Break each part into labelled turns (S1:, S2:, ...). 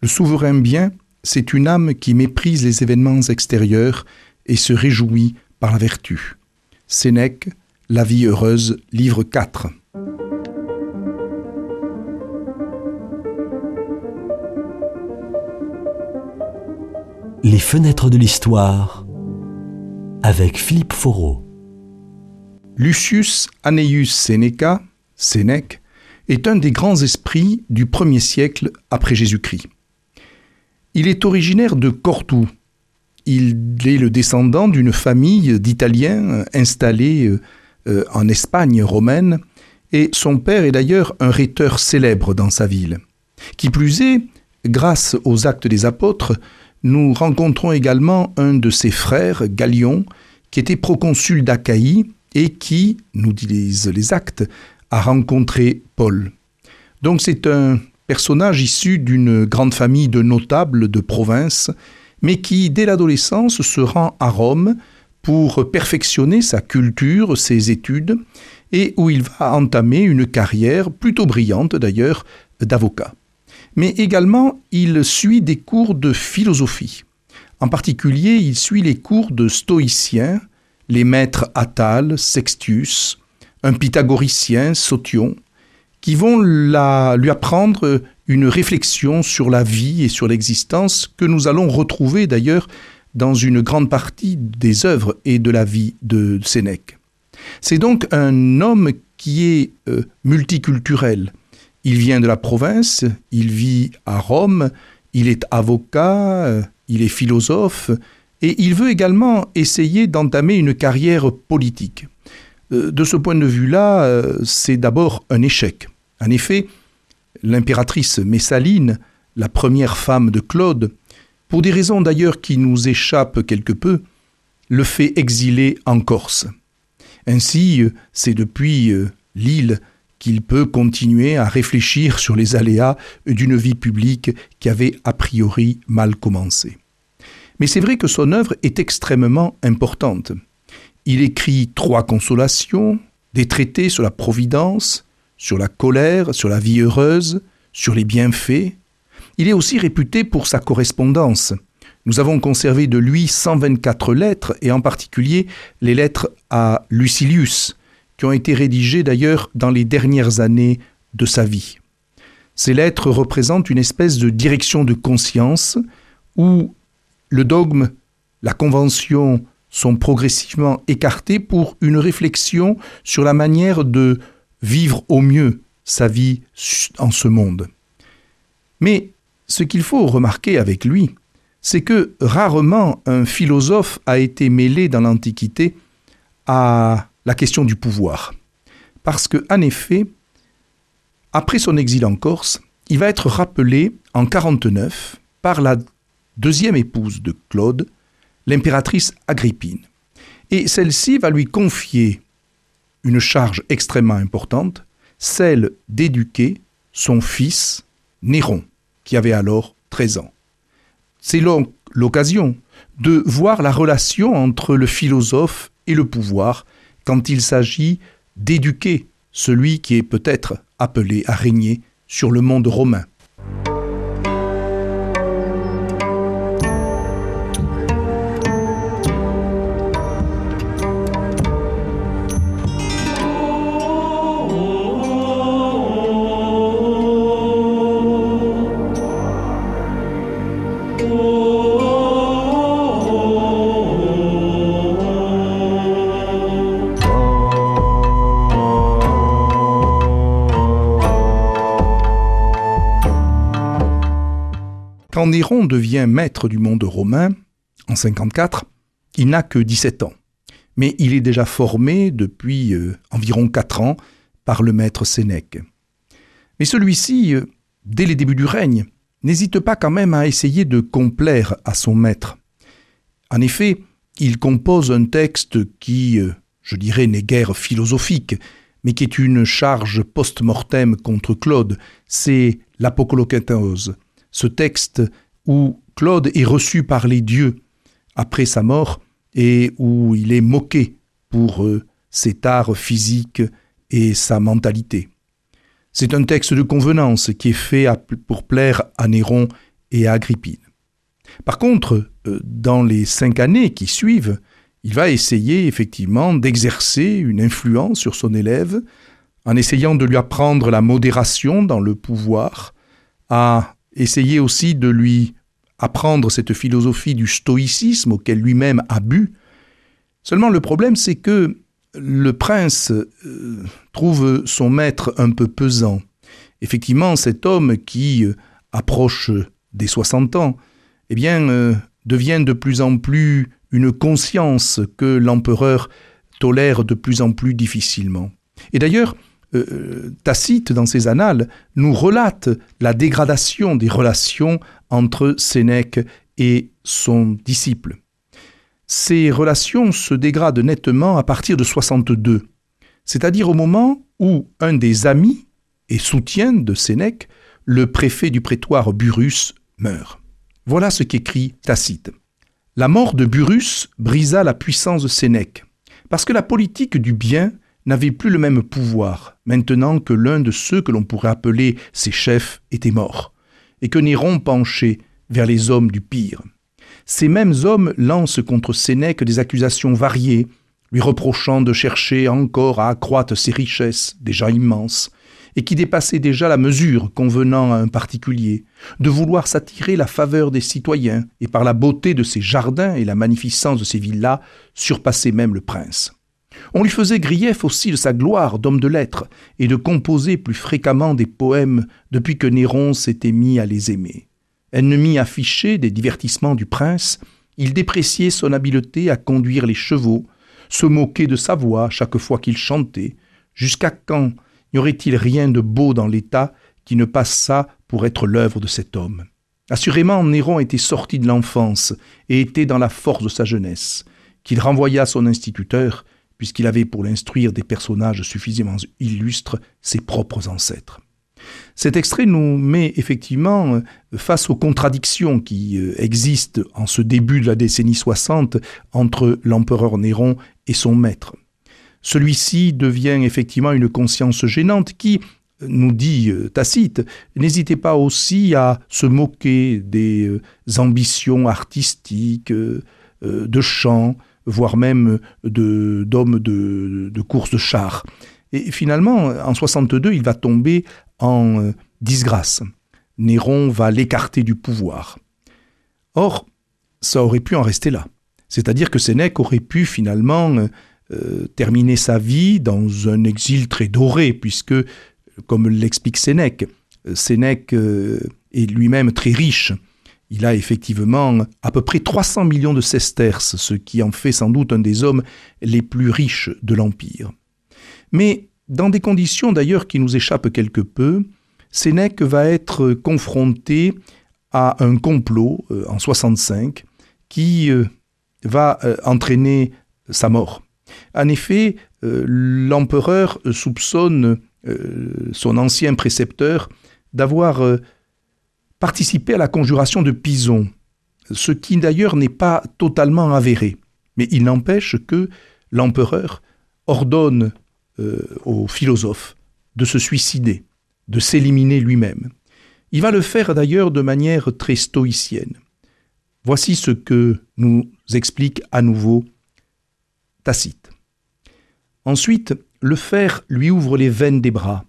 S1: Le souverain bien, c'est une âme qui méprise les événements extérieurs et se réjouit par la vertu. Sénèque, La vie heureuse, livre 4.
S2: Les fenêtres de l'histoire avec Philippe Foreau.
S1: Lucius Aneius Sénèque, est un des grands esprits du premier siècle après Jésus-Christ. Il est originaire de Cordoue. Il est le descendant d'une famille d'Italiens installés euh, en Espagne romaine, et son père est d'ailleurs un rhéteur célèbre dans sa ville. Qui plus est, grâce aux actes des apôtres, nous rencontrons également un de ses frères, Galion, qui était proconsul d'Achaïe et qui, nous disent les actes, a rencontré Paul. Donc c'est un personnage issu d'une grande famille de notables de province, mais qui, dès l'adolescence, se rend à Rome pour perfectionner sa culture, ses études, et où il va entamer une carrière plutôt brillante d'ailleurs d'avocat. Mais également, il suit des cours de philosophie. En particulier, il suit les cours de stoïciens, les maîtres Attal, Sextius, un pythagoricien, Sotion, qui vont lui apprendre une réflexion sur la vie et sur l'existence que nous allons retrouver d'ailleurs dans une grande partie des œuvres et de la vie de Sénèque. C'est donc un homme qui est euh, multiculturel. Il vient de la province, il vit à Rome, il est avocat, euh, il est philosophe, et il veut également essayer d'entamer une carrière politique. Euh, de ce point de vue-là, euh, c'est d'abord un échec. En effet, l'impératrice Messaline, la première femme de Claude, pour des raisons d'ailleurs qui nous échappent quelque peu, le fait exiler en Corse. Ainsi, euh, c'est depuis l'île qu'il peut continuer à réfléchir sur les aléas d'une vie publique qui avait a priori mal commencé. Mais c'est vrai que son œuvre est extrêmement importante. Il écrit trois consolations, des traités sur la providence, sur la colère, sur la vie heureuse, sur les bienfaits. Il est aussi réputé pour sa correspondance. Nous avons conservé de lui 124 lettres, et en particulier les lettres à Lucilius, qui ont été rédigées d'ailleurs dans les dernières années de sa vie. Ces lettres représentent une espèce de direction de conscience où le dogme, la convention sont progressivement écartés pour une réflexion sur la manière de vivre au mieux sa vie en ce monde. Mais ce qu'il faut remarquer avec lui, c'est que rarement un philosophe a été mêlé dans l'Antiquité à la question du pouvoir. Parce que, en effet, après son exil en Corse, il va être rappelé en 49 par la deuxième épouse de Claude, l'impératrice Agrippine. Et celle-ci va lui confier une charge extrêmement importante, celle d'éduquer son fils Néron, qui avait alors 13 ans. C'est l'occasion de voir la relation entre le philosophe et le pouvoir quand il s'agit d'éduquer celui qui est peut-être appelé à régner sur le monde romain. Quand Néron devient maître du monde romain, en 54, il n'a que 17 ans. Mais il est déjà formé depuis euh, environ 4 ans par le maître Sénèque. Mais celui-ci, euh, dès les débuts du règne, n'hésite pas quand même à essayer de complaire à son maître. En effet, il compose un texte qui, euh, je dirais, n'est guère philosophique, mais qui est une charge post-mortem contre Claude, c'est l'Apocolocatose, ce texte où Claude est reçu par les dieux après sa mort et où il est moqué pour euh, ses tares physiques et sa mentalité. C'est un texte de convenance qui est fait pour plaire à Néron et à Agrippine. Par contre, euh, dans les cinq années qui suivent, il va essayer effectivement d'exercer une influence sur son élève en essayant de lui apprendre la modération dans le pouvoir, à essayer aussi de lui apprendre cette philosophie du stoïcisme auquel lui-même a bu. Seulement le problème c'est que le prince euh, trouve son maître un peu pesant. Effectivement, cet homme qui euh, approche des 60 ans, eh bien, euh, devient de plus en plus une conscience que l'empereur tolère de plus en plus difficilement. Et d'ailleurs, Tacite, dans ses annales, nous relate la dégradation des relations entre Sénèque et son disciple. Ces relations se dégradent nettement à partir de 62, c'est-à-dire au moment où un des amis et soutien de Sénèque, le préfet du prétoire Burrus, meurt. Voilà ce qu'écrit Tacite. La mort de Burrus brisa la puissance de Sénèque, parce que la politique du bien n'avait plus le même pouvoir, maintenant que l'un de ceux que l'on pourrait appeler ses chefs était mort, et que Néron penchait vers les hommes du pire. Ces mêmes hommes lancent contre Sénèque des accusations variées, lui reprochant de chercher encore à accroître ses richesses, déjà immenses, et qui dépassaient déjà la mesure convenant à un particulier, de vouloir s'attirer la faveur des citoyens, et par la beauté de ses jardins et la magnificence de ses villas, surpasser même le prince. On lui faisait grief aussi de sa gloire d'homme de lettres, et de composer plus fréquemment des poèmes depuis que Néron s'était mis à les aimer. Ennemi affiché des divertissements du prince, il dépréciait son habileté à conduire les chevaux, se moquait de sa voix chaque fois qu'il chantait. Jusqu'à quand n'y aurait-il rien de beau dans l'État qui ne passât pour être l'œuvre de cet homme? Assurément, Néron était sorti de l'enfance et était dans la force de sa jeunesse, qu'il renvoya son instituteur, puisqu'il avait pour l'instruire des personnages suffisamment illustres, ses propres ancêtres. Cet extrait nous met effectivement euh, face aux contradictions qui euh, existent en ce début de la décennie 60 entre l'empereur Néron et son maître. Celui-ci devient effectivement une conscience gênante qui, nous dit euh, Tacite, n'hésitait pas aussi à se moquer des ambitions artistiques, de chants, voire même d'hommes de, de course de chars. Et finalement, en 62, il va tomber en euh, disgrâce. Néron va l'écarter du pouvoir. Or, ça aurait pu en rester là. C'est-à-dire que Sénèque aurait pu finalement euh, euh, terminer sa vie dans un exil très doré, puisque, comme l'explique Sénèque, Sénèque est lui-même très riche. Il a effectivement à peu près 300 millions de sesterces, ce qui en fait sans doute un des hommes les plus riches de l'Empire. Mais dans des conditions d'ailleurs qui nous échappent quelque peu, Sénèque va être confronté à un complot euh, en 65 qui euh, va euh, entraîner sa mort. En effet, l'empereur soupçonne son ancien précepteur d'avoir participé à la conjuration de Pison, ce qui d'ailleurs n'est pas totalement avéré. Mais il n'empêche que l'empereur ordonne euh, aux philosophes de se suicider, de s'éliminer lui-même. Il va le faire d'ailleurs de manière très stoïcienne. Voici ce que nous explique à nouveau Tacite. Ensuite, le fer lui ouvre les veines des bras.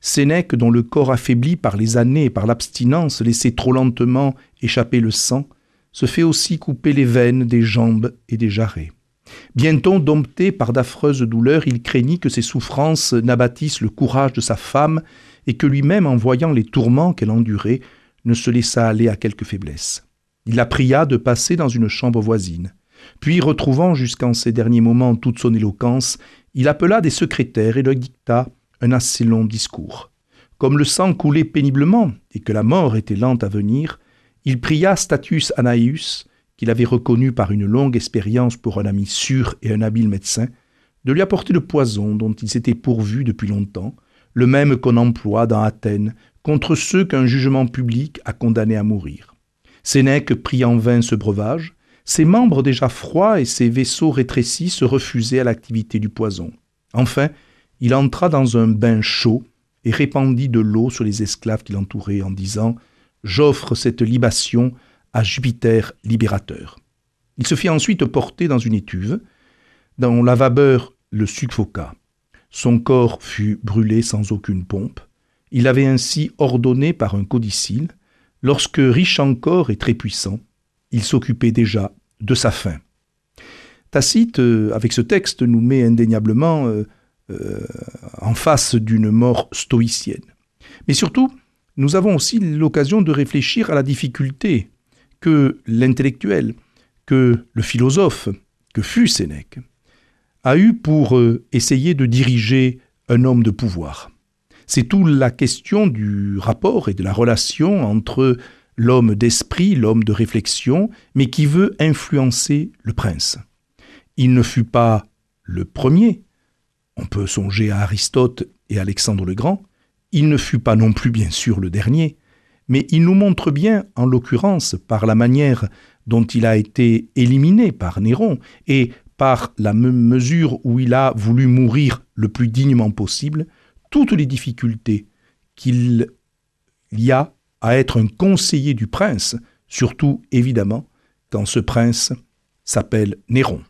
S1: Sénèque, dont le corps affaibli par les années et par l'abstinence laissait trop lentement échapper le sang, se fait aussi couper les veines des jambes et des jarrets. Bientôt dompté par d'affreuses douleurs, il craignit que ses souffrances n'abattissent le courage de sa femme, et que lui-même, en voyant les tourments qu'elle endurait, ne se laissa aller à quelque faiblesse. Il la pria de passer dans une chambre voisine. Puis, retrouvant jusqu'en ces derniers moments toute son éloquence, il appela des secrétaires et leur dicta un assez long discours. Comme le sang coulait péniblement et que la mort était lente à venir, il pria Status Anaeus, qu'il avait reconnu par une longue expérience pour un ami sûr et un habile médecin, de lui apporter le poison dont il s'était pourvu depuis longtemps, le même qu'on emploie dans Athènes contre ceux qu'un jugement public a condamnés à mourir. Sénèque prit en vain ce breuvage, ses membres déjà froids et ses vaisseaux rétrécis se refusaient à l'activité du poison. Enfin, il entra dans un bain chaud et répandit de l'eau sur les esclaves qui l'entouraient en disant j'offre cette libation à Jupiter libérateur. Il se fit ensuite porter dans une étuve, dont la vapeur le suffoqua. Son corps fut brûlé sans aucune pompe. Il avait ainsi ordonné par un codicile, lorsque riche encore et très puissant, il s'occupait déjà de sa fin. Tacite, euh, avec ce texte, nous met indéniablement euh, euh, en face d'une mort stoïcienne. Mais surtout, nous avons aussi l'occasion de réfléchir à la difficulté que l'intellectuel, que le philosophe, que fut Sénèque, a eu pour essayer de diriger un homme de pouvoir. C'est tout la question du rapport et de la relation entre l'homme d'esprit, l'homme de réflexion, mais qui veut influencer le prince. Il ne fut pas le premier, on peut songer à Aristote et Alexandre le Grand, il ne fut pas non plus bien sûr le dernier, mais il nous montre bien, en l'occurrence, par la manière dont il a été éliminé par Néron et par la mesure où il a voulu mourir le plus dignement possible, toutes les difficultés qu'il y a à être un conseiller du prince, surtout évidemment quand ce prince s'appelle Néron.